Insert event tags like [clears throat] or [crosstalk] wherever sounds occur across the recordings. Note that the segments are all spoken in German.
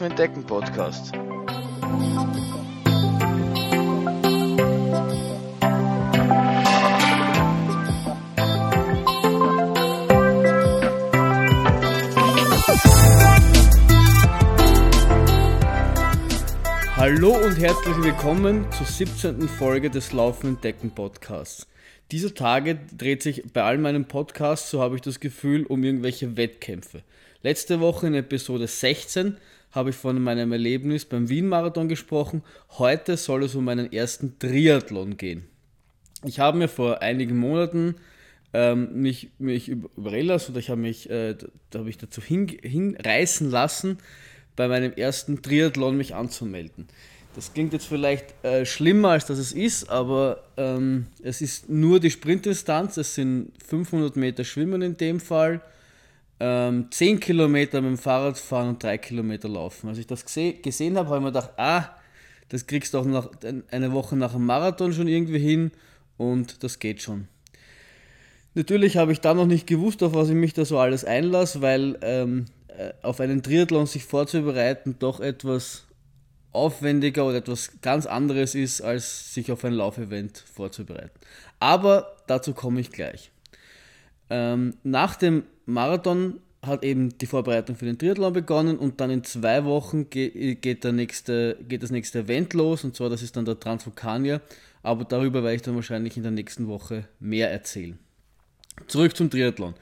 Laufen entdecken Podcast. Hallo und herzlich willkommen zur 17. Folge des Laufen entdecken Podcasts. Dieser Tage dreht sich bei all meinen Podcasts, so habe ich das Gefühl, um irgendwelche Wettkämpfe. Letzte Woche in Episode 16 habe ich von meinem Erlebnis beim Wien-Marathon gesprochen. Heute soll es um meinen ersten Triathlon gehen. Ich habe mir vor einigen Monaten ähm, mich, mich überreden lassen oder ich habe mich, äh, da habe ich dazu hin, hinreißen lassen, bei meinem ersten Triathlon mich anzumelden. Das klingt jetzt vielleicht äh, schlimmer, als das es ist, aber ähm, es ist nur die Sprintdistanz. Es sind 500 Meter Schwimmen in dem Fall, ähm, 10 Kilometer mit dem Fahrrad fahren und 3 Kilometer laufen. Als ich das gesehen habe, habe ich mir gedacht, ah, das kriegst du auch nach, eine Woche nach dem Marathon schon irgendwie hin und das geht schon. Natürlich habe ich da noch nicht gewusst, auf was ich mich da so alles einlasse, weil ähm, äh, auf einen Triathlon sich vorzubereiten doch etwas aufwendiger oder etwas ganz anderes ist, als sich auf ein Laufevent vorzubereiten. Aber dazu komme ich gleich. Ähm, nach dem Marathon hat eben die Vorbereitung für den Triathlon begonnen und dann in zwei Wochen geht, der nächste, geht das nächste Event los und zwar das ist dann der Transvulkanier, aber darüber werde ich dann wahrscheinlich in der nächsten Woche mehr erzählen. Zurück zum Triathlon.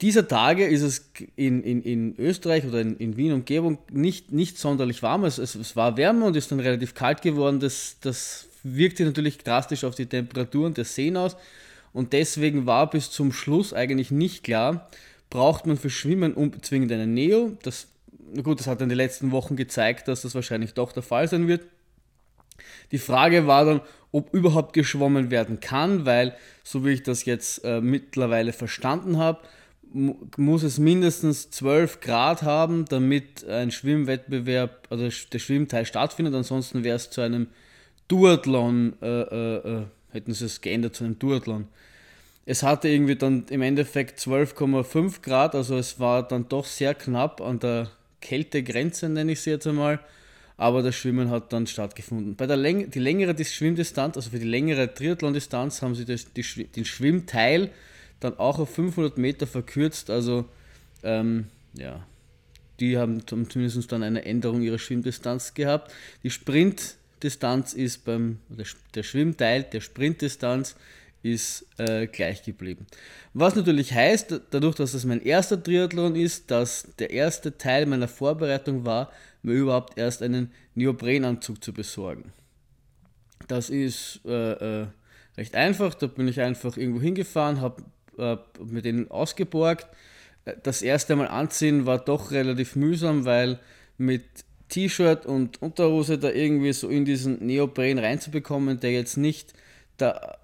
Dieser Tage ist es in, in, in Österreich oder in, in Wien Umgebung nicht, nicht sonderlich warm. Es, es, es war wärmer und ist dann relativ kalt geworden. Das, das wirkte natürlich drastisch auf die Temperaturen der Seen aus. Und deswegen war bis zum Schluss eigentlich nicht klar, braucht man für Schwimmen unbedingt einen Neo. Das, gut, das hat in den letzten Wochen gezeigt, dass das wahrscheinlich doch der Fall sein wird. Die Frage war dann, ob überhaupt geschwommen werden kann, weil, so wie ich das jetzt äh, mittlerweile verstanden habe, muss es mindestens 12 Grad haben, damit ein Schwimmwettbewerb, also der Schwimmteil stattfindet. Ansonsten wäre es zu einem Duathlon, äh, äh, äh, hätten sie es geändert zu einem Duathlon. Es hatte irgendwie dann im Endeffekt 12,5 Grad, also es war dann doch sehr knapp an der Kältegrenze, nenne ich sie jetzt einmal. Aber das Schwimmen hat dann stattgefunden. Bei der Läng die längere Schwimmdistanz, also für die längere Triathlon-Distanz, haben sie das, die, den Schwimmteil dann auch auf 500 Meter verkürzt. Also, ähm, ja, die haben zumindest dann eine Änderung ihrer Schwimmdistanz gehabt. Die Sprintdistanz ist beim, der Schwimmteil der Sprintdistanz ist äh, gleich geblieben. Was natürlich heißt, dadurch, dass es mein erster Triathlon ist, dass der erste Teil meiner Vorbereitung war, mir überhaupt erst einen Neoprenanzug zu besorgen. Das ist äh, äh, recht einfach, da bin ich einfach irgendwo hingefahren, habe äh, mit denen ausgeborgt. Das erste Mal anziehen war doch relativ mühsam, weil mit T-Shirt und Unterhose da irgendwie so in diesen Neopren reinzubekommen, der jetzt nicht, der,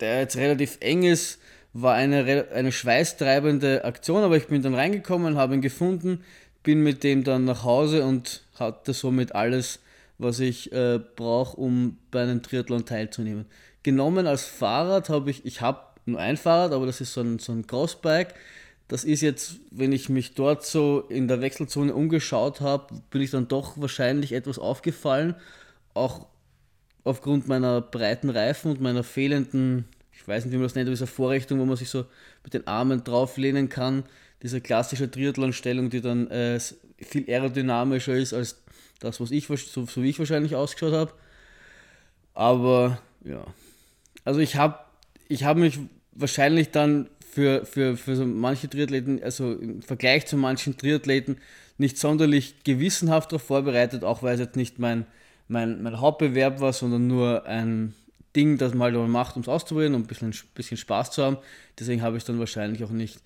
der jetzt relativ eng ist, war eine, eine schweißtreibende Aktion, aber ich bin dann reingekommen, habe ihn gefunden, bin mit dem dann nach Hause und hatte somit alles, was ich äh, brauche, um bei einem Triathlon teilzunehmen. Genommen als Fahrrad habe ich, ich habe nur ein Fahrrad, aber das ist so ein, so ein Crossbike. Das ist jetzt, wenn ich mich dort so in der Wechselzone umgeschaut habe, bin ich dann doch wahrscheinlich etwas aufgefallen. Auch aufgrund meiner breiten Reifen und meiner fehlenden, ich weiß nicht, wie man das nennt, dieser Vorrichtung, wo man sich so mit den Armen drauflehnen kann. Diese klassische Triathlon-Stellung, die dann äh, viel aerodynamischer ist als das, was ich, so, so wie ich wahrscheinlich ausgeschaut habe. Aber ja, also ich habe ich habe mich wahrscheinlich dann für, für, für so manche Triathleten, also im Vergleich zu manchen Triathleten, nicht sonderlich gewissenhaft darauf vorbereitet, auch weil es jetzt nicht mein, mein, mein Hauptbewerb war, sondern nur ein Ding, das man halt macht, um es auszuprobieren und ein bisschen, bisschen Spaß zu haben. Deswegen habe ich es dann wahrscheinlich auch nicht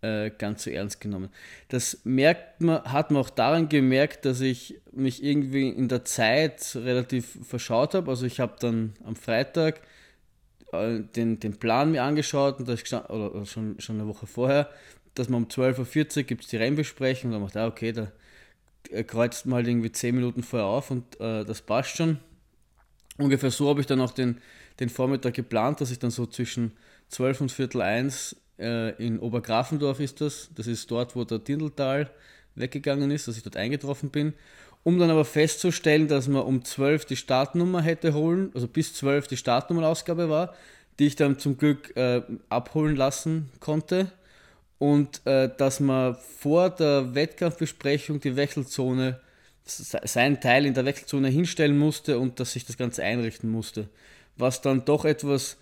äh, ganz so ernst genommen. Das merkt man, hat man auch daran gemerkt, dass ich mich irgendwie in der Zeit relativ verschaut habe. Also ich habe dann am Freitag äh, den, den Plan mir angeschaut und da ist oder, schon, schon eine Woche vorher, dass man um 12.40 Uhr gibt es die Rennbesprechung und dann macht ah, okay, da kreuzt man halt irgendwie 10 Minuten vorher auf und äh, das passt schon. Ungefähr so habe ich dann auch den, den Vormittag geplant, dass ich dann so zwischen 12 und Viertel eins äh, in Obergrafendorf ist das. Das ist dort, wo der Dindeltal weggegangen ist, dass ich dort eingetroffen bin. Um dann aber festzustellen, dass man um 12 die Startnummer hätte holen, also bis 12 die Startnummerausgabe war, die ich dann zum Glück äh, abholen lassen konnte. Und äh, dass man vor der Wettkampfbesprechung die Wechselzone, seinen Teil in der Wechselzone hinstellen musste und dass ich das Ganze einrichten musste. Was dann doch etwas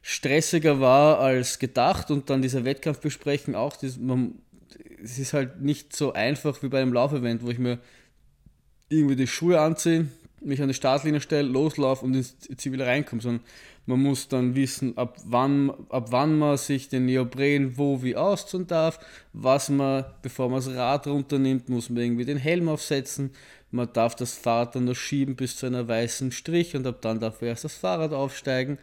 stressiger war als gedacht und dann diese Wettkampfbesprechung auch, das, man, es ist halt nicht so einfach wie bei einem Laufevent, wo ich mir irgendwie die Schuhe anziehe, mich an die Startlinie stelle, loslaufe und ins Ziel reinkomme, sondern man muss dann wissen, ab wann, ab wann man sich den Neopren wo wie ausziehen darf, was man, bevor man das Rad runternimmt, muss man irgendwie den Helm aufsetzen, man darf das Fahrrad dann noch schieben bis zu einer weißen Strich und ab dann darf erst das Fahrrad aufsteigen.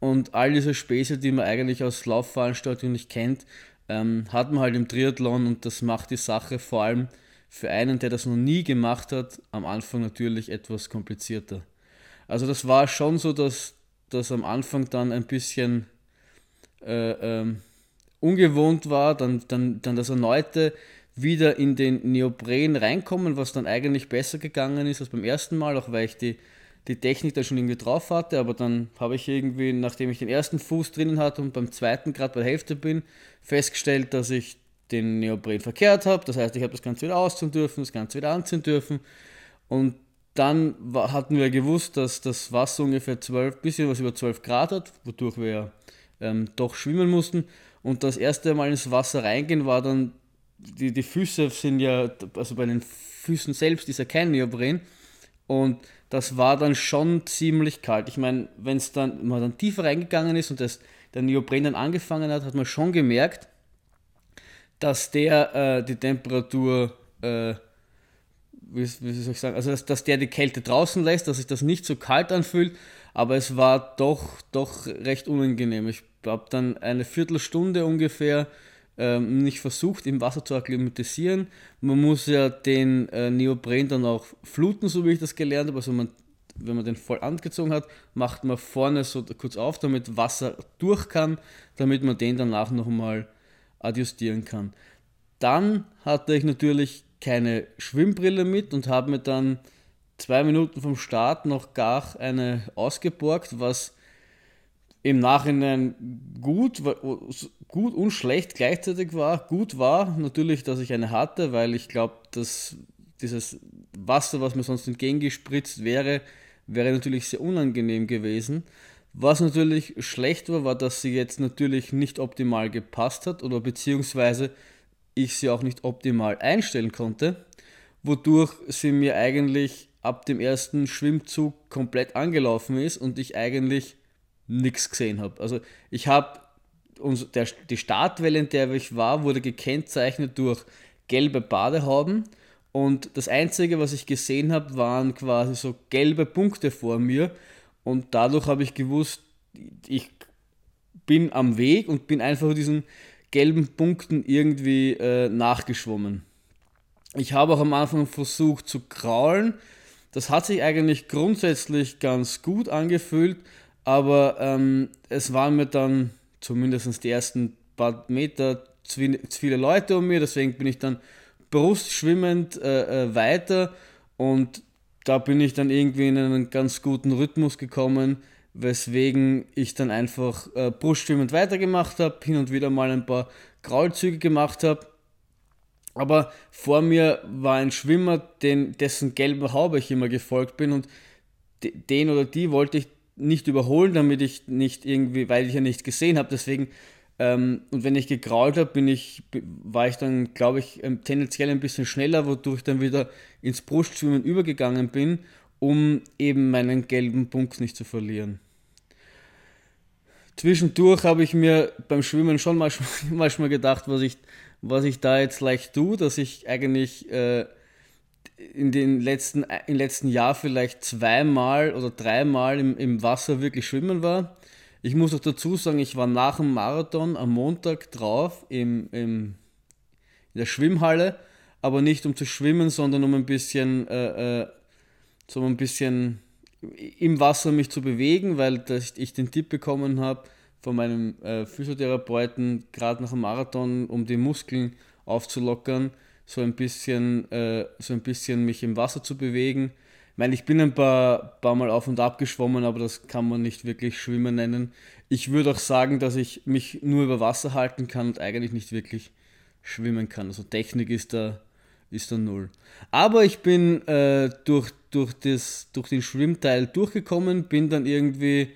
Und all diese Späße, die man eigentlich aus Laufveranstaltungen nicht kennt, ähm, hat man halt im Triathlon und das macht die Sache vor allem für einen, der das noch nie gemacht hat, am Anfang natürlich etwas komplizierter. Also das war schon so, dass das am Anfang dann ein bisschen äh, ähm, ungewohnt war, dann, dann, dann das erneute wieder in den Neopren reinkommen, was dann eigentlich besser gegangen ist als beim ersten Mal, auch weil ich die die Technik da schon irgendwie drauf hatte, aber dann habe ich irgendwie, nachdem ich den ersten Fuß drinnen hatte und beim zweiten gerade bei der Hälfte bin, festgestellt, dass ich den Neopren verkehrt habe. Das heißt, ich habe das Ganze wieder ausziehen dürfen, das Ganze wieder anziehen dürfen. Und dann hatten wir gewusst, dass das Wasser ungefähr 12, bisschen was über 12 Grad hat, wodurch wir ähm, doch schwimmen mussten. Und das erste Mal ins Wasser reingehen war dann, die, die Füße sind ja, also bei den Füßen selbst ist ja kein Neopren. Und das war dann schon ziemlich kalt. Ich meine, wenn es dann, man dann tiefer reingegangen ist und das, der Neopren dann angefangen hat, hat man schon gemerkt, dass der äh, die Temperatur, äh, wie, wie, soll ich sagen, also dass, dass der die Kälte draußen lässt, dass sich das nicht so kalt anfühlt, aber es war doch, doch recht unangenehm. Ich habe dann eine Viertelstunde ungefähr ähm, nicht versucht, im Wasser zu akklimatisieren. Man muss ja den äh, Neopren dann auch fluten, so wie ich das gelernt habe. Also man, wenn man den voll angezogen hat, macht man vorne so kurz auf, damit Wasser durch kann, damit man den danach nochmal adjustieren kann. Dann hatte ich natürlich keine Schwimmbrille mit und habe mir dann zwei Minuten vom Start noch gar eine ausgeborgt, was im Nachhinein gut, gut und schlecht gleichzeitig war. Gut war natürlich, dass ich eine hatte, weil ich glaube, dass dieses Wasser, was mir sonst entgegengespritzt wäre, wäre natürlich sehr unangenehm gewesen. Was natürlich schlecht war, war, dass sie jetzt natürlich nicht optimal gepasst hat oder beziehungsweise ich sie auch nicht optimal einstellen konnte, wodurch sie mir eigentlich ab dem ersten Schwimmzug komplett angelaufen ist und ich eigentlich nichts gesehen habe. Also ich habe die Startwelle, in der ich war, wurde gekennzeichnet durch gelbe Badehauben und das Einzige, was ich gesehen habe, waren quasi so gelbe Punkte vor mir und dadurch habe ich gewusst, ich bin am Weg und bin einfach diesen gelben Punkten irgendwie äh, nachgeschwommen. Ich habe auch am Anfang versucht zu kraulen. Das hat sich eigentlich grundsätzlich ganz gut angefühlt, aber ähm, es waren mir dann zumindest die ersten paar Meter zu viele Leute um mir, deswegen bin ich dann brustschwimmend äh, äh, weiter und da bin ich dann irgendwie in einen ganz guten Rhythmus gekommen, weswegen ich dann einfach äh, brustschwimmend weitergemacht habe, hin und wieder mal ein paar Kraulzüge gemacht habe. Aber vor mir war ein Schwimmer, den, dessen gelben Haube ich immer gefolgt bin und den oder die wollte ich nicht überholen, damit ich nicht irgendwie, weil ich ja nicht gesehen habe, deswegen ähm, und wenn ich gekrault habe, bin ich, war ich dann, glaube ich, ähm, tendenziell ein bisschen schneller, wodurch ich dann wieder ins Brustschwimmen übergegangen bin, um eben meinen gelben Punkt nicht zu verlieren. Zwischendurch habe ich mir beim Schwimmen schon manchmal, [laughs] gedacht, was ich, was ich da jetzt leicht tue, dass ich eigentlich äh, in den letzten, im letzten Jahr vielleicht zweimal oder dreimal im, im Wasser wirklich schwimmen war. Ich muss auch dazu sagen, ich war nach dem Marathon am Montag drauf im, im, in der Schwimmhalle, aber nicht um zu schwimmen, sondern um ein bisschen, äh, äh, so ein bisschen im Wasser mich zu bewegen, weil ich den Tipp bekommen habe von meinem äh, Physiotherapeuten, gerade nach dem Marathon, um die Muskeln aufzulockern, so ein bisschen, äh, so ein bisschen mich im Wasser zu bewegen. Ich meine, ich bin ein paar, paar Mal auf und ab geschwommen, aber das kann man nicht wirklich Schwimmen nennen. Ich würde auch sagen, dass ich mich nur über Wasser halten kann und eigentlich nicht wirklich schwimmen kann. Also Technik ist da, ist da null. Aber ich bin äh, durch, durch, das, durch den Schwimmteil durchgekommen, bin dann irgendwie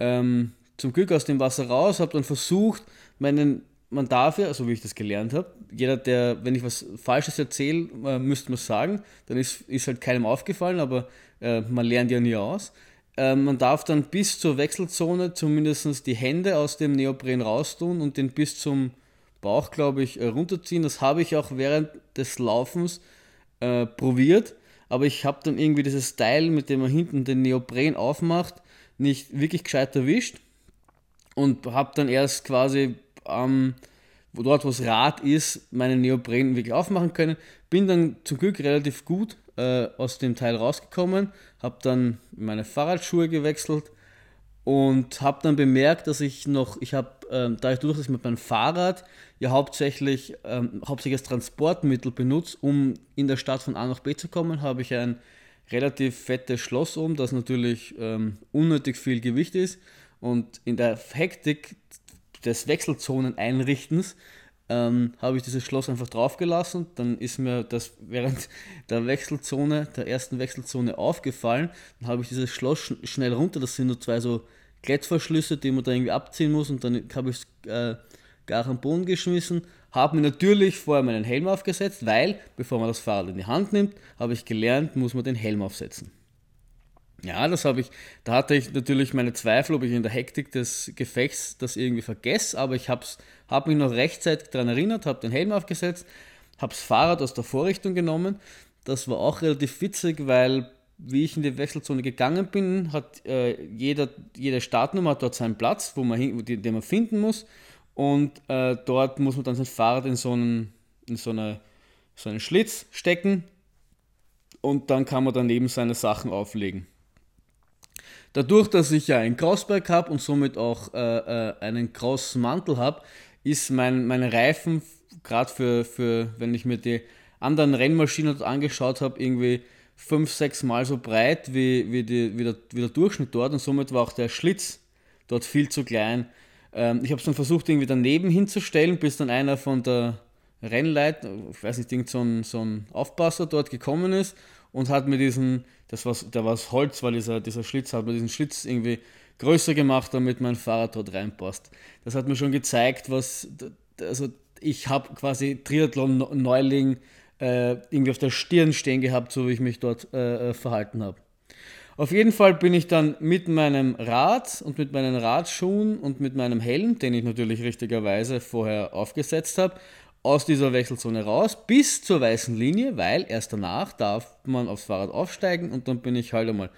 ähm, zum Glück aus dem Wasser raus, habe dann versucht, meinen, man darf ja, so wie ich das gelernt habe, jeder, der, wenn ich was Falsches erzähle, äh, müsste man sagen, dann ist, ist halt keinem aufgefallen, aber äh, man lernt ja nie aus. Äh, man darf dann bis zur Wechselzone zumindest die Hände aus dem Neopren raustun und den bis zum Bauch, glaube ich, äh, runterziehen. Das habe ich auch während des Laufens äh, probiert, aber ich habe dann irgendwie dieses Teil, mit dem man hinten den Neopren aufmacht, nicht wirklich gescheit erwischt und habe dann erst quasi ähm, wo dort, wo das Rad ist, meinen Neopren wirklich aufmachen können. Bin dann zum Glück relativ gut äh, aus dem Teil rausgekommen, habe dann meine Fahrradschuhe gewechselt und habe dann bemerkt, dass ich noch, ich habe, ähm, dadurch, dass ich mit meinem Fahrrad ja hauptsächlich, ähm, hauptsächlich als Transportmittel benutze, um in der Stadt von A nach B zu kommen, habe ich ein relativ fettes Schloss um, das natürlich ähm, unnötig viel Gewicht ist. Und in der Hektik des Wechselzonen-Einrichtens ähm, habe ich dieses Schloss einfach draufgelassen. Dann ist mir das während [laughs] der Wechselzone, der ersten Wechselzone aufgefallen. Dann habe ich dieses Schloss sch schnell runter. Das sind nur zwei so Klettverschlüsse, die man da irgendwie abziehen muss. Und dann habe ich es äh, gar am Boden geschmissen. Habe mir natürlich vorher meinen Helm aufgesetzt, weil, bevor man das Fahrrad in die Hand nimmt, habe ich gelernt, muss man den Helm aufsetzen. Ja, das habe ich, da hatte ich natürlich meine Zweifel, ob ich in der Hektik des Gefechts das irgendwie vergesse, aber ich habe hab mich noch rechtzeitig daran erinnert, habe den Helm aufgesetzt, habe das Fahrrad aus der Vorrichtung genommen. Das war auch relativ witzig, weil wie ich in die Wechselzone gegangen bin, hat äh, jeder, jede Startnummer hat dort seinen Platz, wo man hin, den man finden muss. Und äh, dort muss man dann sein Fahrrad in so einen, in so, eine, so einen Schlitz stecken und dann kann man daneben seine Sachen auflegen. Dadurch, dass ich ja ein Crossbike habe und somit auch äh, äh, einen Crossmantel habe, ist mein, mein Reifen, gerade für, für, wenn ich mir die anderen Rennmaschinen angeschaut habe, irgendwie fünf, sechs Mal so breit wie, wie, die, wie, der, wie der Durchschnitt dort und somit war auch der Schlitz dort viel zu klein. Ähm, ich habe es dann versucht, irgendwie daneben hinzustellen, bis dann einer von der Rennleit, ich weiß nicht, so ein, so ein Aufpasser dort gekommen ist und hat mir diesen, das war, der war Holz, weil dieser, dieser Schlitz hat mir diesen Schlitz irgendwie größer gemacht, damit mein Fahrrad dort reinpasst. Das hat mir schon gezeigt, was, also ich habe quasi Triathlon-Neuling äh, irgendwie auf der Stirn stehen gehabt, so wie ich mich dort äh, äh, verhalten habe. Auf jeden Fall bin ich dann mit meinem Rad und mit meinen Radschuhen und mit meinem Helm, den ich natürlich richtigerweise vorher aufgesetzt habe, aus dieser Wechselzone raus bis zur weißen Linie, weil erst danach darf man aufs Fahrrad aufsteigen und dann bin ich halt einmal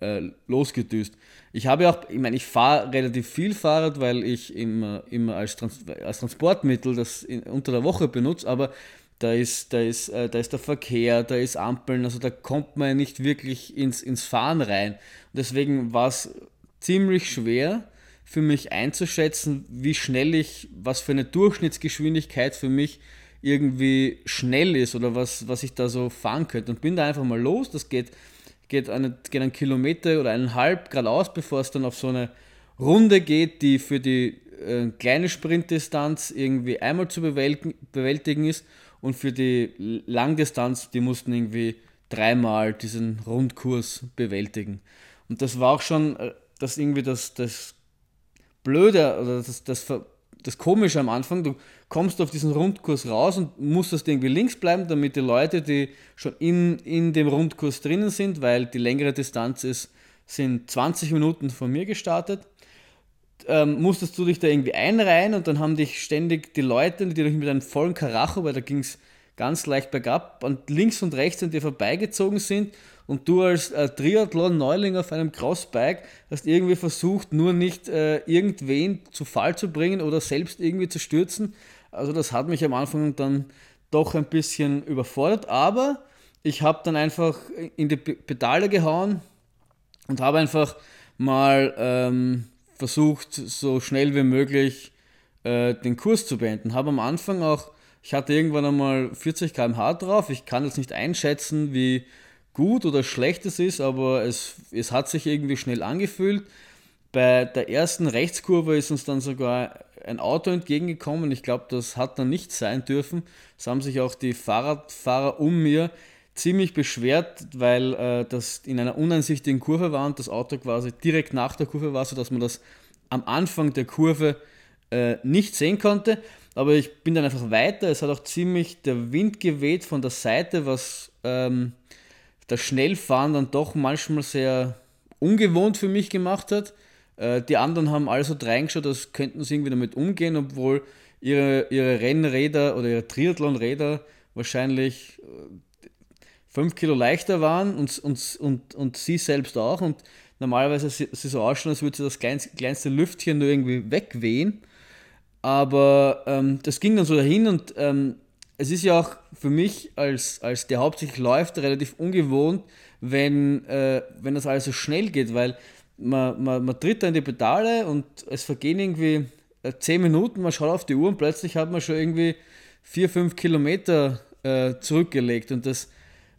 äh, losgedüst. Ich habe auch, ich meine, ich fahre relativ viel Fahrrad, weil ich immer, immer als, Trans als Transportmittel das in, unter der Woche benutze, aber da ist, da, ist, äh, da ist der Verkehr, da ist Ampeln, also da kommt man nicht wirklich ins, ins Fahren rein. Und deswegen war es ziemlich schwer, für mich einzuschätzen, wie schnell ich, was für eine Durchschnittsgeschwindigkeit für mich irgendwie schnell ist oder was, was ich da so fahren könnte. Und bin da einfach mal los. Das geht, geht, eine, geht einen Kilometer oder eineinhalb geradeaus, bevor es dann auf so eine Runde geht, die für die äh, kleine Sprintdistanz irgendwie einmal zu bewältigen, bewältigen ist und für die Langdistanz, die mussten irgendwie dreimal diesen Rundkurs bewältigen. Und das war auch schon äh, das irgendwie das, das Blöde oder das, das, das Komische am Anfang, du kommst auf diesen Rundkurs raus und musstest irgendwie links bleiben, damit die Leute, die schon in, in dem Rundkurs drinnen sind, weil die längere Distanz ist, sind 20 Minuten von mir gestartet, ähm, musstest du dich da irgendwie einreihen und dann haben dich ständig die Leute, die dich mit einem vollen Karacho, weil da ging es ganz leicht bergab, und links und rechts an dir vorbeigezogen sind und du als äh, Triathlon-Neuling auf einem Crossbike hast irgendwie versucht, nur nicht äh, irgendwen zu Fall zu bringen oder selbst irgendwie zu stürzen. Also das hat mich am Anfang dann doch ein bisschen überfordert, aber ich habe dann einfach in die Pedale gehauen und habe einfach mal ähm, versucht, so schnell wie möglich äh, den Kurs zu beenden. Habe am Anfang auch Ich hatte irgendwann einmal 40 km/h drauf. Ich kann jetzt nicht einschätzen, wie gut oder schlecht es ist, aber es, es hat sich irgendwie schnell angefühlt. Bei der ersten Rechtskurve ist uns dann sogar ein Auto entgegengekommen. Ich glaube, das hat dann nicht sein dürfen. Es haben sich auch die Fahrradfahrer um mir ziemlich beschwert, weil äh, das in einer uneinsichtigen Kurve war und das Auto quasi direkt nach der Kurve war, sodass man das am Anfang der Kurve äh, nicht sehen konnte. Aber ich bin dann einfach weiter. Es hat auch ziemlich der Wind geweht von der Seite, was ähm, das Schnellfahren dann doch manchmal sehr ungewohnt für mich gemacht hat. Äh, die anderen haben also reingeschaut, als könnten sie irgendwie damit umgehen, obwohl ihre, ihre Rennräder oder ihre Triathlonräder wahrscheinlich 5 äh, Kilo leichter waren und, und, und, und sie selbst auch. Und normalerweise sieht sie so ausschauen, als würde sie das kleinste, kleinste Lüftchen nur irgendwie wegwehen. Aber ähm, das ging dann so dahin und ähm, es ist ja auch für mich als, als der hauptsächlich läuft relativ ungewohnt, wenn, äh, wenn das alles so schnell geht, weil man, man, man tritt da in die Pedale und es vergehen irgendwie 10 äh, Minuten, man schaut auf die Uhr und plötzlich hat man schon irgendwie 4, 5 Kilometer äh, zurückgelegt und das,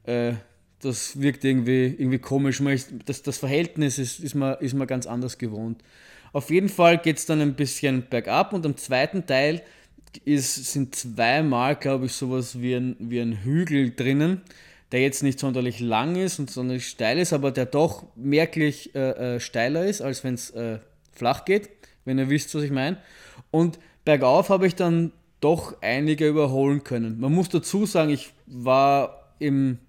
äh, das wirkt irgendwie, irgendwie komisch. Man ist, das, das Verhältnis ist, ist, man, ist man ganz anders gewohnt. Auf jeden Fall geht es dann ein bisschen bergab und am zweiten Teil ist, sind zweimal, glaube ich, sowas wie ein, wie ein Hügel drinnen, der jetzt nicht sonderlich lang ist und sonderlich steil ist, aber der doch merklich äh, äh, steiler ist, als wenn es äh, flach geht, wenn ihr wisst, was ich meine. Und bergauf habe ich dann doch einige überholen können. Man muss dazu sagen, ich war im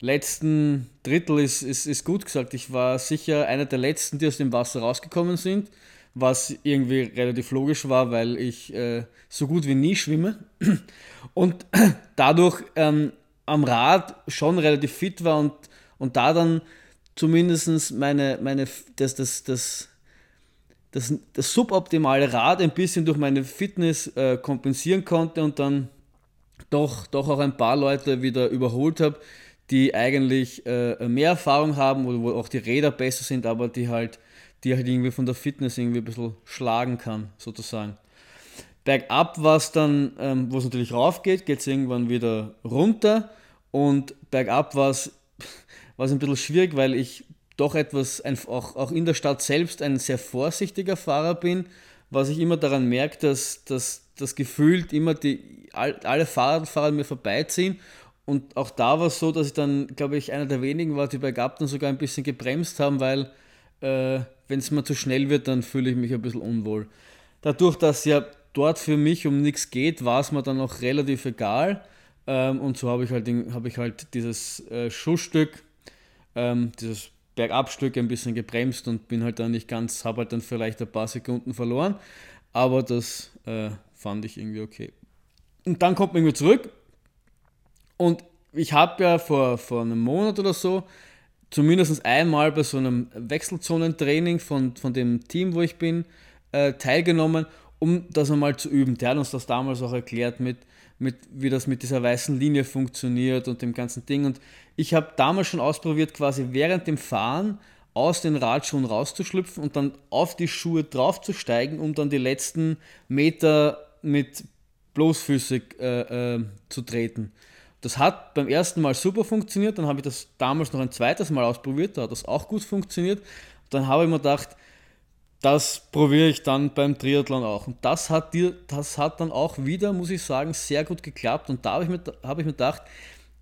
letzten Drittel, ist, ist, ist gut gesagt, ich war sicher einer der letzten, die aus dem Wasser rausgekommen sind was irgendwie relativ logisch war, weil ich äh, so gut wie nie schwimme. [clears throat] Und [clears throat] dadurch ähm, am Rad schon relativ fit war und, und da dann zumindest meine, meine, das, das, das, das, das suboptimale Rad ein bisschen durch meine Fitness äh, kompensieren konnte und dann doch, doch auch ein paar Leute wieder überholt habe, die eigentlich äh, mehr Erfahrung haben oder wo auch die Räder besser sind, aber die halt die halt irgendwie von der Fitness irgendwie ein bisschen schlagen kann, sozusagen. Bergab war es dann, ähm, wo es natürlich rauf geht, geht es irgendwann wieder runter. Und bergab war es [laughs] ein bisschen schwierig, weil ich doch etwas, auch, auch in der Stadt selbst ein sehr vorsichtiger Fahrer bin, was ich immer daran merke, dass, das gefühlt immer die, alle Fahrradfahrer mir vorbeiziehen und auch da war es so, dass ich dann, glaube ich, einer der wenigen war, die bergab dann sogar ein bisschen gebremst haben, weil äh, wenn es mir zu schnell wird, dann fühle ich mich ein bisschen unwohl. Dadurch, dass ja dort für mich um nichts geht, war es mir dann auch relativ egal. Ähm, und so habe ich halt, hab ich halt dieses äh, Schussstück, ähm, dieses Bergabstück ein bisschen gebremst und bin halt dann nicht ganz, habe halt dann vielleicht ein paar Sekunden verloren. Aber das äh, fand ich irgendwie okay. Und dann kommt man irgendwie zurück. Und ich habe ja vor, vor einem Monat oder so zumindest einmal bei so einem Wechselzonentraining von, von dem Team, wo ich bin, äh, teilgenommen, um das einmal zu üben. Der hat uns das damals auch erklärt, mit, mit, wie das mit dieser weißen Linie funktioniert und dem ganzen Ding. Und ich habe damals schon ausprobiert, quasi während dem Fahren aus den Radschuhen rauszuschlüpfen und dann auf die Schuhe draufzusteigen, um dann die letzten Meter mit bloßfüßig äh, äh, zu treten. Das hat beim ersten Mal super funktioniert, dann habe ich das damals noch ein zweites Mal ausprobiert, da hat das auch gut funktioniert. Dann habe ich mir gedacht, das probiere ich dann beim Triathlon auch. Und das hat, dir, das hat dann auch wieder, muss ich sagen, sehr gut geklappt. Und da habe ich, mir, habe ich mir gedacht,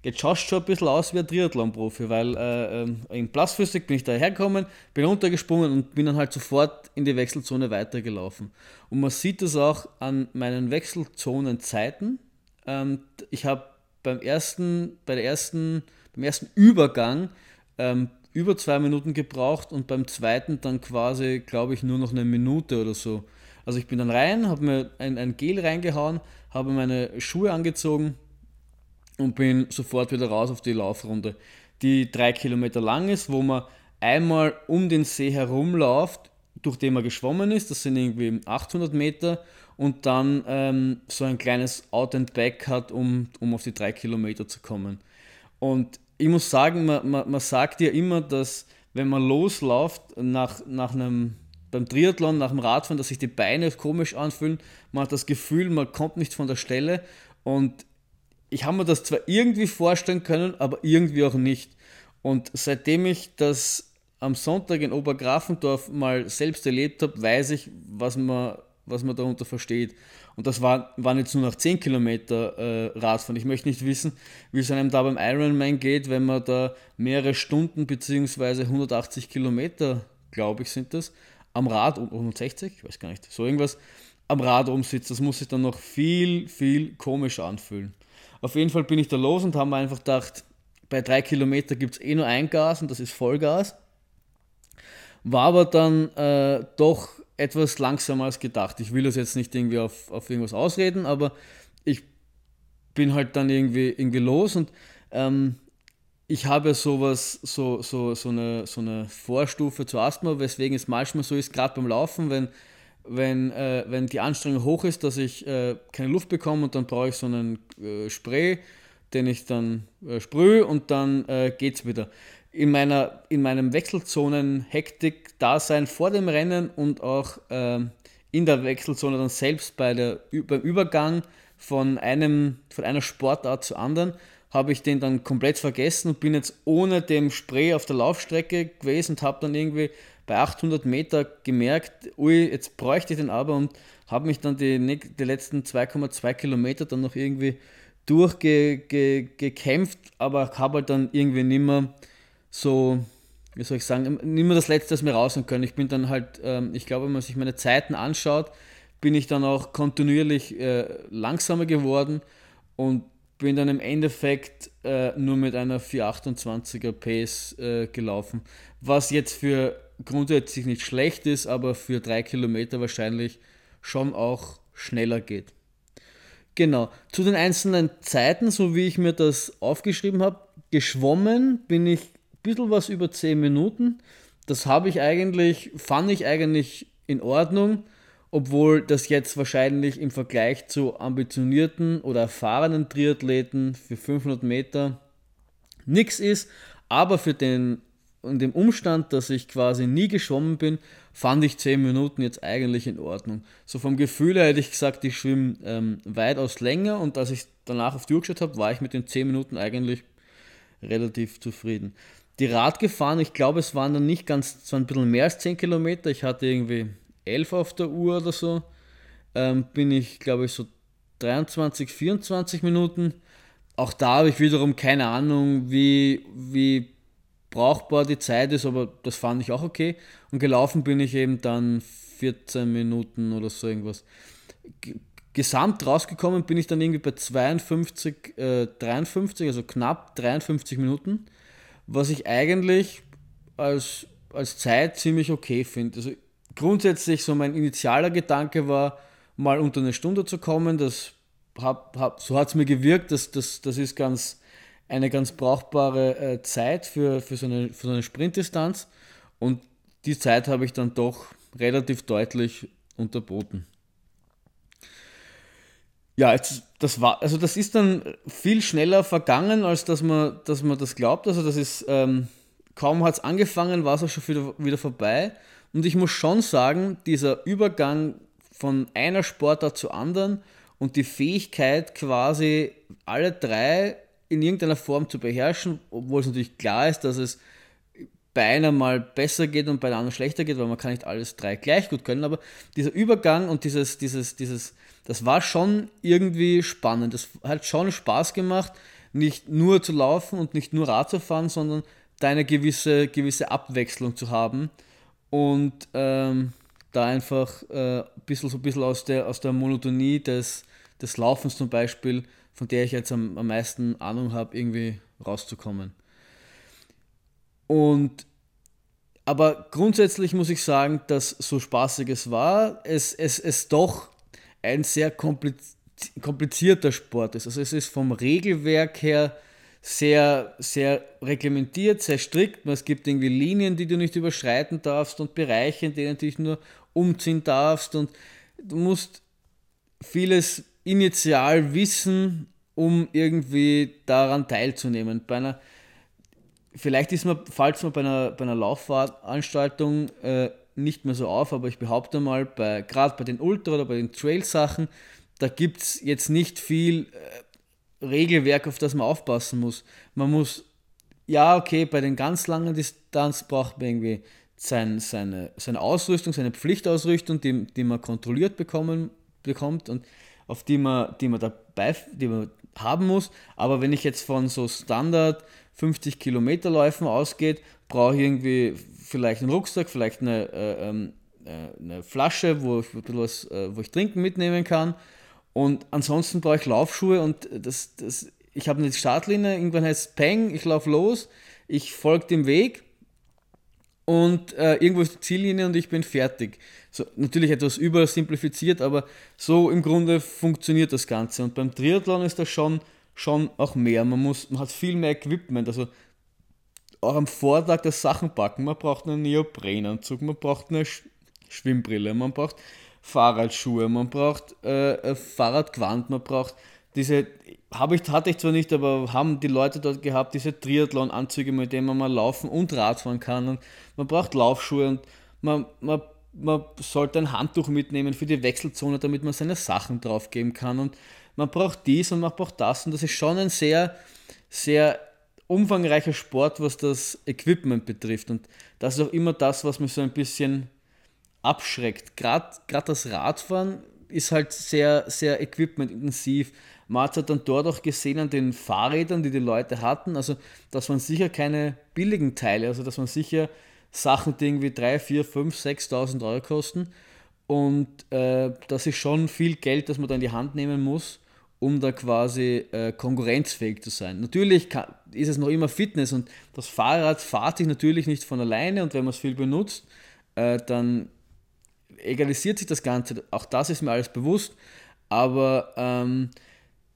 jetzt schaust du schon ein bisschen aus wie ein Triathlon-Profi, weil äh, ähm, in Platzphysik bin ich da hergekommen, bin runtergesprungen und bin dann halt sofort in die Wechselzone weitergelaufen. Und man sieht das auch an meinen Wechselzonenzeiten. Ähm, ich habe beim ersten, bei der ersten, beim ersten Übergang ähm, über zwei Minuten gebraucht und beim zweiten dann quasi, glaube ich, nur noch eine Minute oder so. Also ich bin dann rein, habe mir ein, ein Gel reingehauen, habe meine Schuhe angezogen und bin sofort wieder raus auf die Laufrunde, die drei Kilometer lang ist, wo man einmal um den See herumläuft, durch den man geschwommen ist. Das sind irgendwie 800 Meter und dann ähm, so ein kleines Out and Back hat, um, um auf die drei Kilometer zu kommen. Und ich muss sagen, man, man, man sagt ja immer, dass wenn man losläuft nach, nach einem beim Triathlon, nach dem Radfahren, dass sich die Beine komisch anfühlen, man hat das Gefühl, man kommt nicht von der Stelle Und ich habe mir das zwar irgendwie vorstellen können, aber irgendwie auch nicht. Und seitdem ich das am Sonntag in Obergrafendorf mal selbst erlebt habe, weiß ich, was man, was man darunter versteht. Und das war, waren jetzt nur noch 10 Kilometer äh, Radfahren. Ich möchte nicht wissen, wie es einem da beim Ironman geht, wenn man da mehrere Stunden bzw. 180 Kilometer, glaube ich, sind das, am Rad, 160, ich weiß gar nicht, so irgendwas, am Rad umsitzt. Das muss sich dann noch viel, viel komischer anfühlen. Auf jeden Fall bin ich da los und habe mir einfach gedacht, bei drei Kilometer gibt es eh nur ein Gas und das ist Vollgas. War aber dann äh, doch etwas langsamer als gedacht. Ich will das jetzt nicht irgendwie auf, auf irgendwas ausreden, aber ich bin halt dann irgendwie, irgendwie los und ähm, ich habe sowas, so, so, so, eine, so eine Vorstufe zu Asthma, weswegen es manchmal so ist, gerade beim Laufen, wenn, wenn, äh, wenn die Anstrengung hoch ist, dass ich äh, keine Luft bekomme und dann brauche ich so einen äh, Spray, den ich dann äh, sprühe und dann äh, es wieder in, meiner, in meinem Wechselzonen-Hektik-Dasein vor dem Rennen und auch ähm, in der Wechselzone dann selbst bei der, beim Übergang von, einem, von einer Sportart zur anderen, habe ich den dann komplett vergessen und bin jetzt ohne dem Spray auf der Laufstrecke gewesen und habe dann irgendwie bei 800 Meter gemerkt, ui, jetzt bräuchte ich den aber und habe mich dann die, die letzten 2,2 Kilometer dann noch irgendwie durchgekämpft, ge, aber habe halt dann irgendwie nimmer so, wie soll ich sagen, mehr das Letzte, das mir rausholen können. Ich bin dann halt, ähm, ich glaube, wenn man sich meine Zeiten anschaut, bin ich dann auch kontinuierlich äh, langsamer geworden und bin dann im Endeffekt äh, nur mit einer 428er Pace äh, gelaufen. Was jetzt für grundsätzlich nicht schlecht ist, aber für drei Kilometer wahrscheinlich schon auch schneller geht. Genau. Zu den einzelnen Zeiten, so wie ich mir das aufgeschrieben habe, geschwommen bin ich bisschen was über 10 Minuten. Das habe ich eigentlich, fand ich eigentlich in Ordnung, obwohl das jetzt wahrscheinlich im Vergleich zu ambitionierten oder erfahrenen Triathleten für 500 Meter nichts ist. Aber für den, in dem Umstand, dass ich quasi nie geschwommen bin, fand ich 10 Minuten jetzt eigentlich in Ordnung. So vom Gefühl her hätte ich gesagt, ich schwimme ähm, weitaus länger und als ich danach auf die Uhr geschaut habe, war ich mit den 10 Minuten eigentlich relativ zufrieden die Rad gefahren. Ich glaube, es waren dann nicht ganz, es waren ein bisschen mehr als 10 Kilometer. Ich hatte irgendwie 11 auf der Uhr oder so. Ähm, bin ich, glaube ich, so 23, 24 Minuten. Auch da habe ich wiederum keine Ahnung, wie, wie brauchbar die Zeit ist, aber das fand ich auch okay. Und gelaufen bin ich eben dann 14 Minuten oder so irgendwas. Gesamt rausgekommen bin ich dann irgendwie bei 52, äh, 53, also knapp 53 Minuten was ich eigentlich als, als Zeit ziemlich okay finde. Also grundsätzlich so mein initialer Gedanke war, mal unter eine Stunde zu kommen. Das hab, hab, so hat es mir gewirkt, dass das, das ist ganz, eine ganz brauchbare äh, Zeit für, für, so eine, für so eine Sprintdistanz. Und die Zeit habe ich dann doch relativ deutlich unterboten. Ja, jetzt, das war, also das ist dann viel schneller vergangen, als dass man, dass man das glaubt. Also das ist, ähm, kaum hat es angefangen, war es auch schon wieder, wieder vorbei. Und ich muss schon sagen, dieser Übergang von einer Sportart zur anderen und die Fähigkeit quasi alle drei in irgendeiner Form zu beherrschen, obwohl es natürlich klar ist, dass es bei einer mal besser geht und bei der anderen schlechter geht, weil man kann nicht alles drei gleich gut können, aber dieser Übergang und dieses, dieses, dieses, das war schon irgendwie spannend. Das hat schon Spaß gemacht, nicht nur zu laufen und nicht nur Rad zu fahren, sondern da eine gewisse, gewisse Abwechslung zu haben und ähm, da einfach äh, ein bisschen, so ein bisschen aus der, aus der Monotonie des, des Laufens zum Beispiel, von der ich jetzt am, am meisten Ahnung habe, irgendwie rauszukommen. Und aber grundsätzlich muss ich sagen, dass so spaßig es war, es, es, es doch ein sehr komplizierter Sport ist. Also es ist vom Regelwerk her sehr, sehr reglementiert, sehr strikt. Es gibt irgendwie Linien, die du nicht überschreiten darfst und Bereiche, in denen du dich nur umziehen darfst und du musst vieles initial wissen, um irgendwie daran teilzunehmen. Bei einer vielleicht ist man, fällt es mir bei einer, bei einer Laufveranstaltung äh, nicht mehr so auf, aber ich behaupte mal, bei, gerade bei den Ultra- oder bei den Trail-Sachen da gibt es jetzt nicht viel äh, Regelwerk, auf das man aufpassen muss. Man muss, ja, okay, bei den ganz langen Distanz braucht man irgendwie sein, seine, seine Ausrüstung, seine Pflichtausrüstung, die, die man kontrolliert bekommen, bekommt und auf die man, die man dabei die man haben muss. Aber wenn ich jetzt von so Standard 50 Kilometer Läufen ausgeht, brauche ich irgendwie vielleicht einen Rucksack, vielleicht eine, äh, ähm, äh, eine Flasche, wo ich, was, äh, wo ich trinken mitnehmen kann. Und ansonsten brauche ich Laufschuhe und das, das, ich habe eine Startlinie, irgendwann heißt es Peng, ich laufe los, ich folge dem Weg und äh, irgendwo ist die Ziellinie und ich bin fertig. So, natürlich etwas übersimplifiziert, aber so im Grunde funktioniert das Ganze. Und beim Triathlon ist das schon, schon auch mehr. Man, muss, man hat viel mehr Equipment. Also auch am Vortag das Sachen packen. Man braucht einen Neoprenanzug, man braucht eine Sch Schwimmbrille, man braucht Fahrradschuhe, man braucht äh, Fahrradquant, man braucht diese, habe ich, hatte ich zwar nicht, aber haben die Leute dort gehabt, diese Triathlon-Anzüge, mit denen man mal laufen und Radfahren kann. Und man braucht Laufschuhe und man, man, man sollte ein Handtuch mitnehmen für die Wechselzone, damit man seine Sachen draufgeben kann. Und man braucht dies und man braucht das. Und das ist schon ein sehr, sehr umfangreicher Sport, was das Equipment betrifft. Und das ist auch immer das, was mich so ein bisschen abschreckt. Gerade das Radfahren ist halt sehr, sehr equipmentintensiv. Man hat dann dort auch gesehen an den Fahrrädern, die die Leute hatten. Also, das waren sicher keine billigen Teile. Also, das waren sicher Sachen, die irgendwie 3, 4, 5, 6.000 Euro kosten. Und äh, das ist schon viel Geld, das man da in die Hand nehmen muss, um da quasi äh, konkurrenzfähig zu sein. Natürlich kann, ist es noch immer Fitness und das Fahrrad fahrt sich natürlich nicht von alleine und wenn man es viel benutzt, äh, dann egalisiert sich das Ganze. Auch das ist mir alles bewusst. Aber ähm,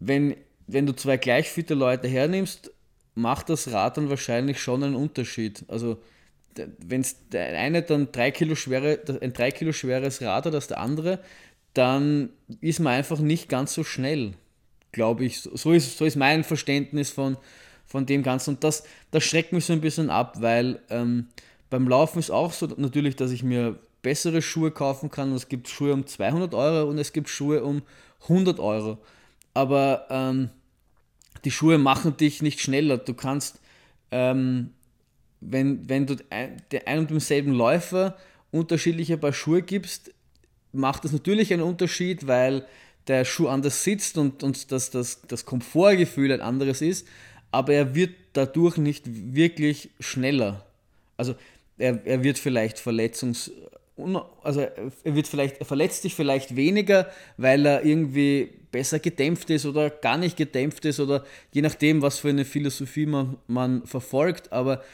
wenn, wenn du zwei gleich fitte Leute hernimmst, macht das Rad dann wahrscheinlich schon einen Unterschied. Also wenn der eine dann drei Kilo schwere, ein drei Kilo schweres Rad hat als der andere, dann ist man einfach nicht ganz so schnell, glaube ich. So ist, so ist mein Verständnis von, von dem Ganzen. Und das, das schreckt mich so ein bisschen ab, weil ähm, beim Laufen ist auch so natürlich, dass ich mir bessere Schuhe kaufen kann. Es gibt Schuhe um 200 Euro und es gibt Schuhe um 100 Euro. Aber ähm, die Schuhe machen dich nicht schneller. Du kannst, ähm, wenn, wenn du der ein und demselben Läufer unterschiedliche Paar Schuhe gibst, macht das natürlich einen Unterschied, weil der Schuh anders sitzt und, und das, das, das Komfortgefühl ein anderes ist, aber er wird dadurch nicht wirklich schneller. Also er, er wird vielleicht verletzungs also er wird vielleicht, er verletzt sich vielleicht weniger, weil er irgendwie besser gedämpft ist oder gar nicht gedämpft ist oder je nachdem, was für eine Philosophie man, man verfolgt, aber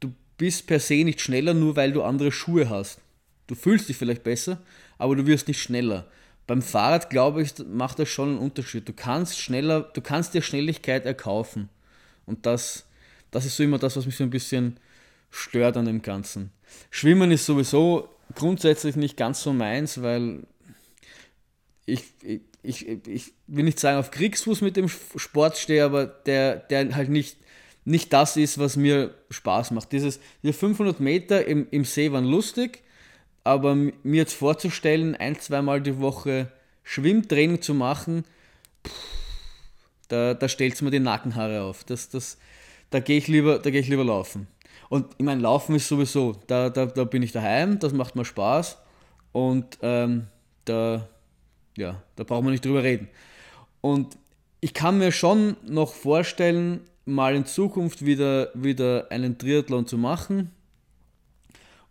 du bist per se nicht schneller, nur weil du andere Schuhe hast. Du fühlst dich vielleicht besser, aber du wirst nicht schneller. Beim Fahrrad, glaube ich, macht das schon einen Unterschied. Du kannst schneller, du kannst dir Schnelligkeit erkaufen. Und das, das ist so immer das, was mich so ein bisschen stört an dem Ganzen. Schwimmen ist sowieso grundsätzlich nicht ganz so meins, weil ich, ich, ich, will nicht sagen, auf Kriegsfuß mit dem Sport stehe, aber der, der halt nicht, nicht das ist, was mir Spaß macht. Dieses, diese 500 Meter im, im See waren lustig, aber mir jetzt vorzustellen, ein, zweimal die Woche Schwimmtraining zu machen, da, da stellt es mir die Nackenhaare auf. Das, das, da gehe ich, lieber, geh ich lieber laufen. Und ich meine, Laufen ist sowieso, da, da, da bin ich daheim, das macht mir Spaß und ähm, da, ja, da brauchen wir nicht drüber reden. Und ich kann mir schon noch vorstellen, mal in Zukunft wieder, wieder einen Triathlon zu machen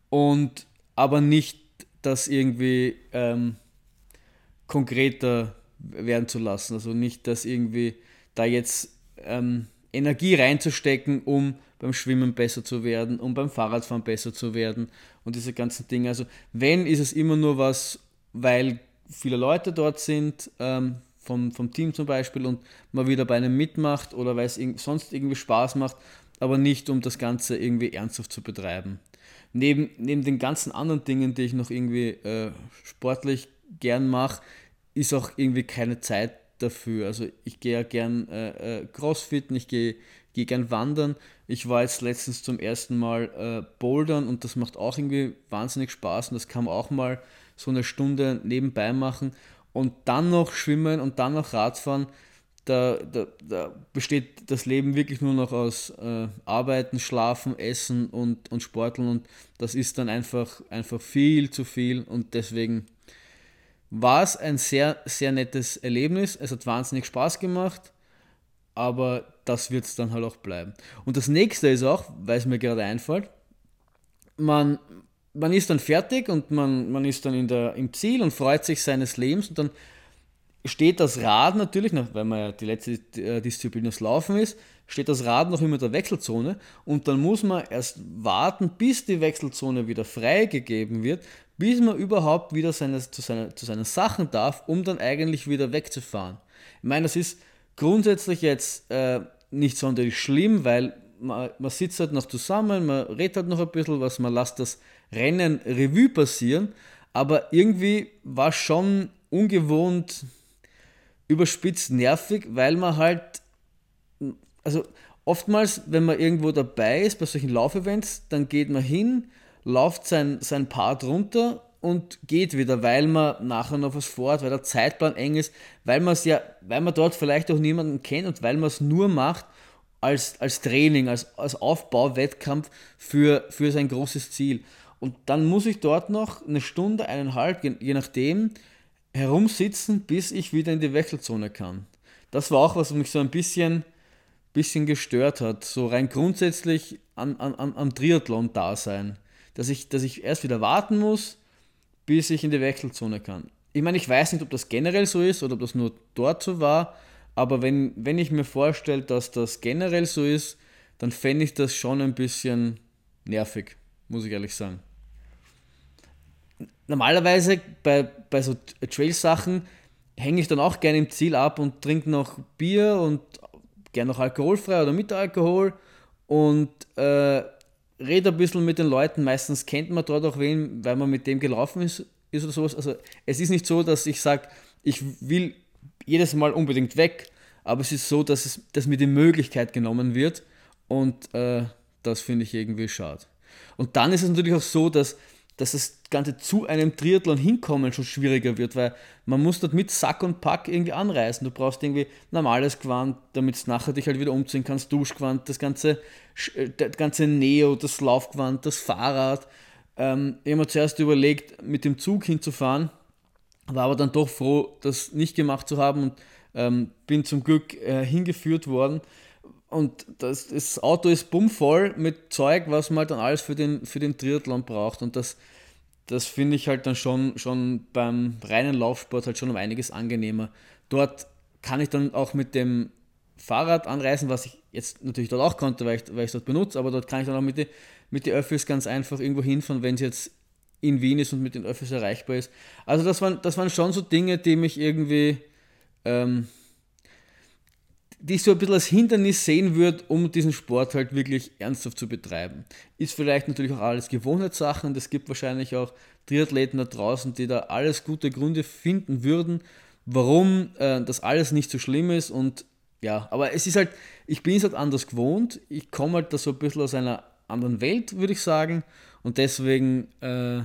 und aber nicht das irgendwie ähm, konkreter werden zu lassen. Also nicht das irgendwie da jetzt ähm, Energie reinzustecken, um beim Schwimmen besser zu werden, um beim Fahrradfahren besser zu werden und diese ganzen Dinge. Also wenn, ist es immer nur was, weil viele Leute dort sind, ähm, vom, vom Team zum Beispiel, und man wieder bei einem mitmacht oder weil es sonst irgendwie Spaß macht, aber nicht um das Ganze irgendwie ernsthaft zu betreiben. Neben, neben den ganzen anderen Dingen, die ich noch irgendwie äh, sportlich gern mache, ist auch irgendwie keine Zeit dafür. Also ich gehe ja gern äh, äh, Crossfitten, ich gehe geh gern wandern. Ich war jetzt letztens zum ersten Mal äh, bouldern und das macht auch irgendwie wahnsinnig Spaß und das kann man auch mal so eine Stunde nebenbei machen. und dann noch Schwimmen und dann noch Radfahren, da, da, da besteht das Leben wirklich nur noch aus äh, Arbeiten, Schlafen, Essen und, und Sporteln und das ist dann einfach, einfach viel zu viel und deswegen war es ein sehr, sehr nettes Erlebnis. Es hat wahnsinnig Spaß gemacht, aber das wird es dann halt auch bleiben. Und das nächste ist auch, weil es mir gerade einfällt, man, man ist dann fertig und man, man ist dann in der, im Ziel und freut sich seines Lebens und dann steht das Rad natürlich, weil man ja die letzte äh, Disziplin das Laufen ist, steht das Rad noch immer in der Wechselzone und dann muss man erst warten, bis die Wechselzone wieder freigegeben wird, bis man überhaupt wieder seine, zu, seine, zu seinen Sachen darf, um dann eigentlich wieder wegzufahren. Ich meine, das ist grundsätzlich jetzt äh, nicht sonderlich schlimm, weil man, man sitzt halt noch zusammen, man redet halt noch ein bisschen was, man lässt das Rennen Revue passieren, aber irgendwie war schon ungewohnt überspitzt nervig, weil man halt, also oftmals, wenn man irgendwo dabei ist bei solchen Laufevents, dann geht man hin, läuft sein, sein Part runter und geht wieder, weil man nachher noch was vorhat, weil der Zeitplan eng ist, weil man ja, weil man dort vielleicht auch niemanden kennt und weil man es nur macht als, als Training, als, als Aufbauwettkampf für, für sein großes Ziel. Und dann muss ich dort noch eine Stunde, eineinhalb, je nachdem, herumsitzen, bis ich wieder in die Wechselzone kann. Das war auch, was mich so ein bisschen, bisschen gestört hat. So rein grundsätzlich an, an, am Triathlon-Dasein. Dass ich, dass ich erst wieder warten muss, bis ich in die Wechselzone kann. Ich meine, ich weiß nicht, ob das generell so ist oder ob das nur dort so war, aber wenn, wenn ich mir vorstelle, dass das generell so ist, dann fände ich das schon ein bisschen nervig, muss ich ehrlich sagen normalerweise bei, bei so Trail-Sachen hänge ich dann auch gerne im Ziel ab und trinke noch Bier und gerne noch alkoholfrei oder mit Alkohol und äh, rede ein bisschen mit den Leuten. Meistens kennt man dort auch wen, weil man mit dem gelaufen ist, ist oder sowas. Also es ist nicht so, dass ich sage, ich will jedes Mal unbedingt weg, aber es ist so, dass, es, dass mir die Möglichkeit genommen wird und äh, das finde ich irgendwie schade. Und dann ist es natürlich auch so, dass dass das Ganze zu einem Triathlon hinkommen schon schwieriger wird, weil man muss dort mit Sack und Pack irgendwie anreisen. Du brauchst irgendwie normales Gewand, damit du nachher dich halt wieder umziehen kannst, Duschgewand, das ganze, äh, das ganze Neo, das Laufgewand, das Fahrrad. Ähm, ich habe mir zuerst überlegt, mit dem Zug hinzufahren, war aber dann doch froh, das nicht gemacht zu haben und ähm, bin zum Glück äh, hingeführt worden. Und das, das Auto ist bummvoll mit Zeug, was man halt dann alles für den, für den Triathlon braucht. Und das, das finde ich halt dann schon, schon beim reinen Laufsport halt schon um einiges angenehmer. Dort kann ich dann auch mit dem Fahrrad anreisen, was ich jetzt natürlich dort auch konnte, weil ich, weil ich es dort benutze, aber dort kann ich dann auch mit den mit die Öffis ganz einfach irgendwo hinfahren, wenn es jetzt in Wien ist und mit den Öffis erreichbar ist. Also das waren, das waren schon so Dinge, die mich irgendwie ähm, die ich so ein bisschen als Hindernis sehen würde, um diesen Sport halt wirklich ernsthaft zu betreiben. Ist vielleicht natürlich auch alles Gewohnheitssachen und es gibt wahrscheinlich auch Triathleten da draußen, die da alles gute Gründe finden würden, warum äh, das alles nicht so schlimm ist und ja, aber es ist halt, ich bin es halt anders gewohnt, ich komme halt da so ein bisschen aus einer anderen Welt, würde ich sagen und deswegen, äh,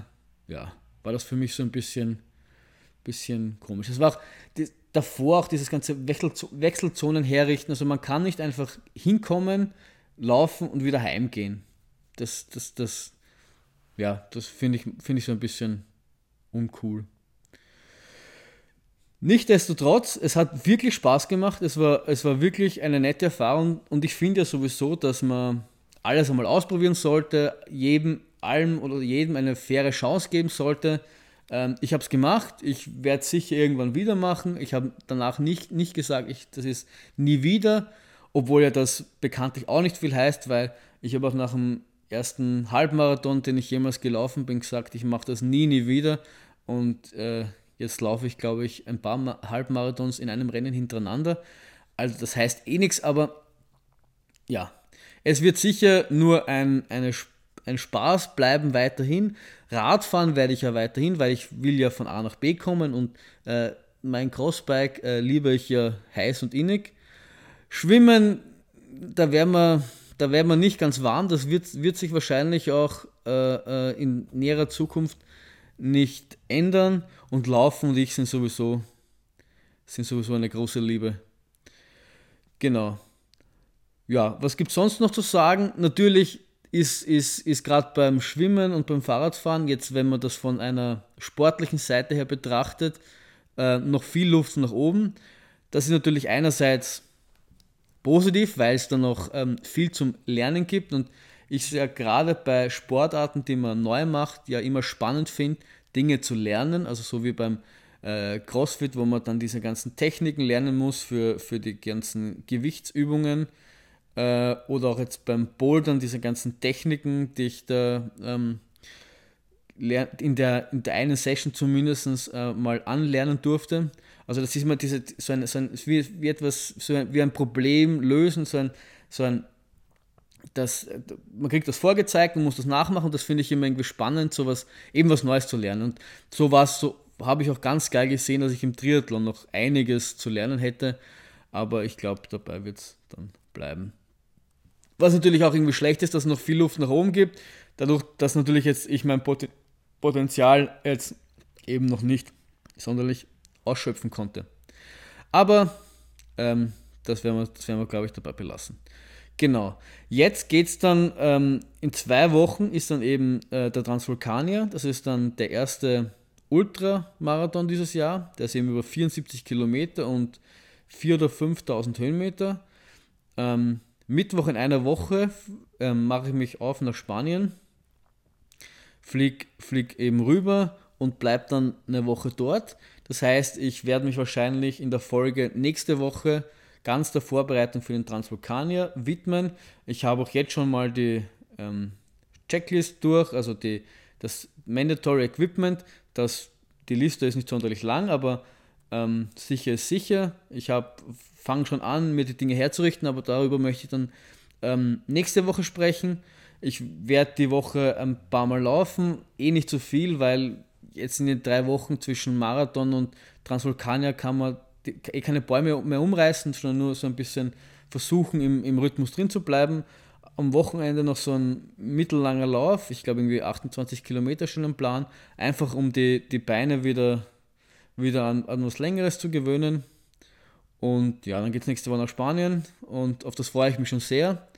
ja, war das für mich so ein bisschen, bisschen komisch. Es war auch, davor auch dieses ganze Wechselzonen herrichten. Also man kann nicht einfach hinkommen, laufen und wieder heimgehen. Das, das, das, ja, das finde ich, find ich so ein bisschen uncool. Nichtsdestotrotz, es hat wirklich Spaß gemacht. Es war, es war wirklich eine nette Erfahrung und ich finde ja sowieso, dass man alles einmal ausprobieren sollte, jedem, allem oder jedem eine faire Chance geben sollte. Ähm, ich habe es gemacht, ich werde es sicher irgendwann wieder machen. Ich habe danach nicht, nicht gesagt, ich, das ist nie wieder, obwohl ja das bekanntlich auch nicht viel heißt, weil ich habe auch nach dem ersten Halbmarathon, den ich jemals gelaufen bin, gesagt, ich mache das nie, nie wieder. Und äh, jetzt laufe ich, glaube ich, ein paar Halbmarathons in einem Rennen hintereinander. Also das heißt eh nichts, aber ja, es wird sicher nur ein, eine ein Spaß bleiben weiterhin. Radfahren werde ich ja weiterhin, weil ich will ja von A nach B kommen und äh, mein Crossbike äh, liebe ich ja heiß und innig. Schwimmen, da werden wir, da werden wir nicht ganz warm. Das wird, wird sich wahrscheinlich auch äh, äh in näherer Zukunft nicht ändern. Und Laufen und ich sind sowieso sind sowieso eine große Liebe. Genau. Ja, was gibt es sonst noch zu sagen? Natürlich ist, ist, ist gerade beim Schwimmen und beim Fahrradfahren, jetzt wenn man das von einer sportlichen Seite her betrachtet, äh, noch viel Luft nach oben. Das ist natürlich einerseits positiv, weil es da noch ähm, viel zum Lernen gibt. Und ich sehe ja gerade bei Sportarten, die man neu macht, ja immer spannend finde, Dinge zu lernen, also so wie beim äh, CrossFit, wo man dann diese ganzen Techniken lernen muss für, für die ganzen Gewichtsübungen äh, oder auch jetzt beim Bouldern diese ganzen Techniken, die ich da ähm, in, der, in der einen Session zumindest äh, mal anlernen durfte. Also das ist immer diese, so ein, so ein wie, wie etwas, so ein, wie ein Problem lösen, so ein, so ein das, man kriegt das vorgezeigt und muss das nachmachen das finde ich immer irgendwie spannend, sowas, eben was Neues zu lernen. Und so war es, so habe ich auch ganz geil gesehen, dass ich im Triathlon noch einiges zu lernen hätte, aber ich glaube, dabei wird es dann bleiben. Was natürlich auch irgendwie schlecht ist, dass es noch viel Luft nach oben gibt. Dadurch, dass natürlich jetzt ich mein Potenzial jetzt eben noch nicht sonderlich ausschöpfen konnte. Aber ähm, das werden wir, wir glaube ich, dabei belassen. Genau. Jetzt geht es dann, ähm, in zwei Wochen ist dann eben äh, der Transvulkanier. Das ist dann der erste Ultramarathon dieses Jahr. Der ist eben über 74 Kilometer und 4.000 oder 5.000 Höhenmeter. Ähm, Mittwoch in einer Woche ähm, mache ich mich auf nach Spanien, flieg, flieg eben rüber und bleibe dann eine Woche dort. Das heißt, ich werde mich wahrscheinlich in der Folge nächste Woche ganz der Vorbereitung für den Transvulkanier widmen. Ich habe auch jetzt schon mal die ähm, Checklist durch, also die, das Mandatory Equipment. Das, die Liste ist nicht sonderlich lang, aber ähm, sicher ist sicher. Ich fange schon an, mir die Dinge herzurichten, aber darüber möchte ich dann ähm, nächste Woche sprechen. Ich werde die Woche ein paar Mal laufen, eh nicht so viel, weil jetzt in den drei Wochen zwischen Marathon und Transvulkanier kann man eh keine Bäume mehr umreißen, sondern nur so ein bisschen versuchen, im, im Rhythmus drin zu bleiben. Am Wochenende noch so ein mittellanger Lauf, ich glaube irgendwie 28 Kilometer schon im Plan, einfach um die, die Beine wieder wieder an, an was Längeres zu gewöhnen. Und ja, dann geht es nächste Woche nach Spanien und auf das freue ich mich schon sehr.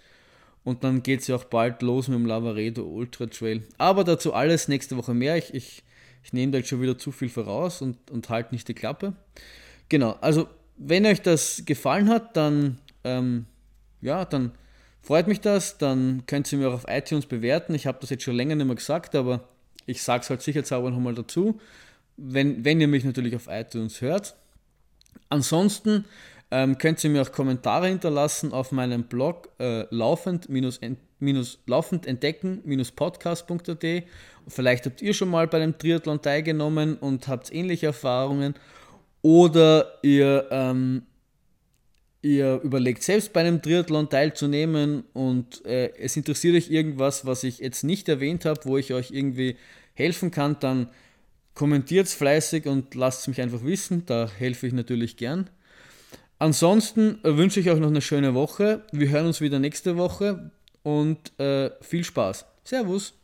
Und dann geht es ja auch bald los mit dem Lavaredo Ultra Trail. Aber dazu alles nächste Woche mehr. Ich, ich, ich nehme da jetzt schon wieder zu viel voraus und, und halte nicht die Klappe. Genau, also wenn euch das gefallen hat, dann, ähm, ja, dann freut mich das. Dann könnt ihr mir auch auf iTunes bewerten. Ich habe das jetzt schon länger nicht mehr gesagt, aber ich sage es halt sicherheitshalber nochmal dazu wenn, wenn ihr mich natürlich auf iTunes hört. Ansonsten ähm, könnt ihr mir auch Kommentare hinterlassen auf meinem Blog äh, laufend, entdecken-podcast.at. Vielleicht habt ihr schon mal bei dem Triathlon teilgenommen und habt ähnliche Erfahrungen. Oder ihr, ähm, ihr überlegt selbst bei einem Triathlon teilzunehmen und äh, es interessiert euch irgendwas, was ich jetzt nicht erwähnt habe, wo ich euch irgendwie helfen kann, dann Kommentiert es fleißig und lasst es mich einfach wissen, da helfe ich natürlich gern. Ansonsten wünsche ich euch noch eine schöne Woche. Wir hören uns wieder nächste Woche und äh, viel Spaß. Servus.